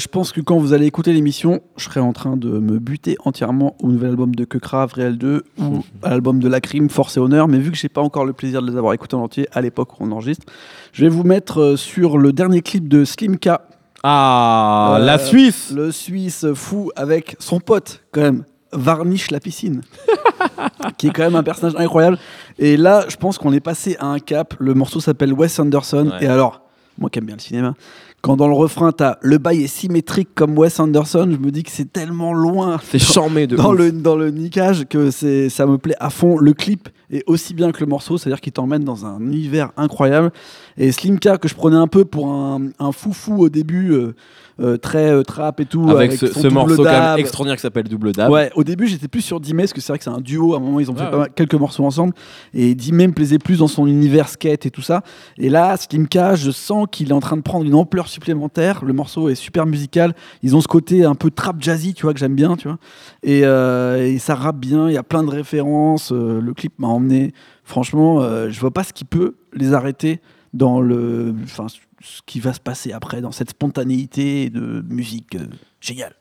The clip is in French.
Je pense que quand vous allez écouter l'émission, je serai en train de me buter entièrement au nouvel album de Kekra, Réel 2, ou à l'album de La Crime, Force et Honneur. Mais vu que j'ai pas encore le plaisir de les avoir écoutés en entier à l'époque où on enregistre, je vais vous mettre euh, sur le dernier clip de Slimka. Ah, Euh, la Suisse Le Suisse fou avec son pote, quand même, Varnish la piscine. qui est quand même un personnage incroyable. Et là, je pense qu'on est passé à un cap. Le morceau s'appelle Wes Anderson. Ouais. Et alors, moi qui aime bien le cinéma, quand dans le refrain, t'as le bail est symétrique comme Wes Anderson, je me dis que c'est tellement loin C'est charmé de dans ouf. le, dans le niquage que c'est, ça me plaît à fond. Le clip est aussi bien que le morceau, c'est-à-dire qu'il t'emmène dans un univers incroyable. Et Slimka, que je prenais un peu pour un, un foufou au début, euh, euh, très euh, trap et tout. Avec, ce, morceau quand même dab. extraordinaire qui s'appelle Double Dab. Ouais, au début j'étais plus sur Dimé parce que c'est vrai que c'est un duo. À un moment ils ont fait Ouais, pas mal- quelques morceaux ensemble et Dimé me plaisait plus dans son univers skate et tout ça. Et là, Slimka, je sens qu'il est en train de prendre une ampleur supplémentaire. Le morceau est super musical. Ils ont ce côté un peu trap jazzy, tu vois, que j'aime bien, tu vois. Et, euh, et ça rappe bien. Il y a plein de références. euh, le clip m'a emmené. Franchement, euh, je vois pas ce qui peut les arrêter dans le, enfin, ce qui va se passer après, dans cette spontanéité de musique euh, géniale.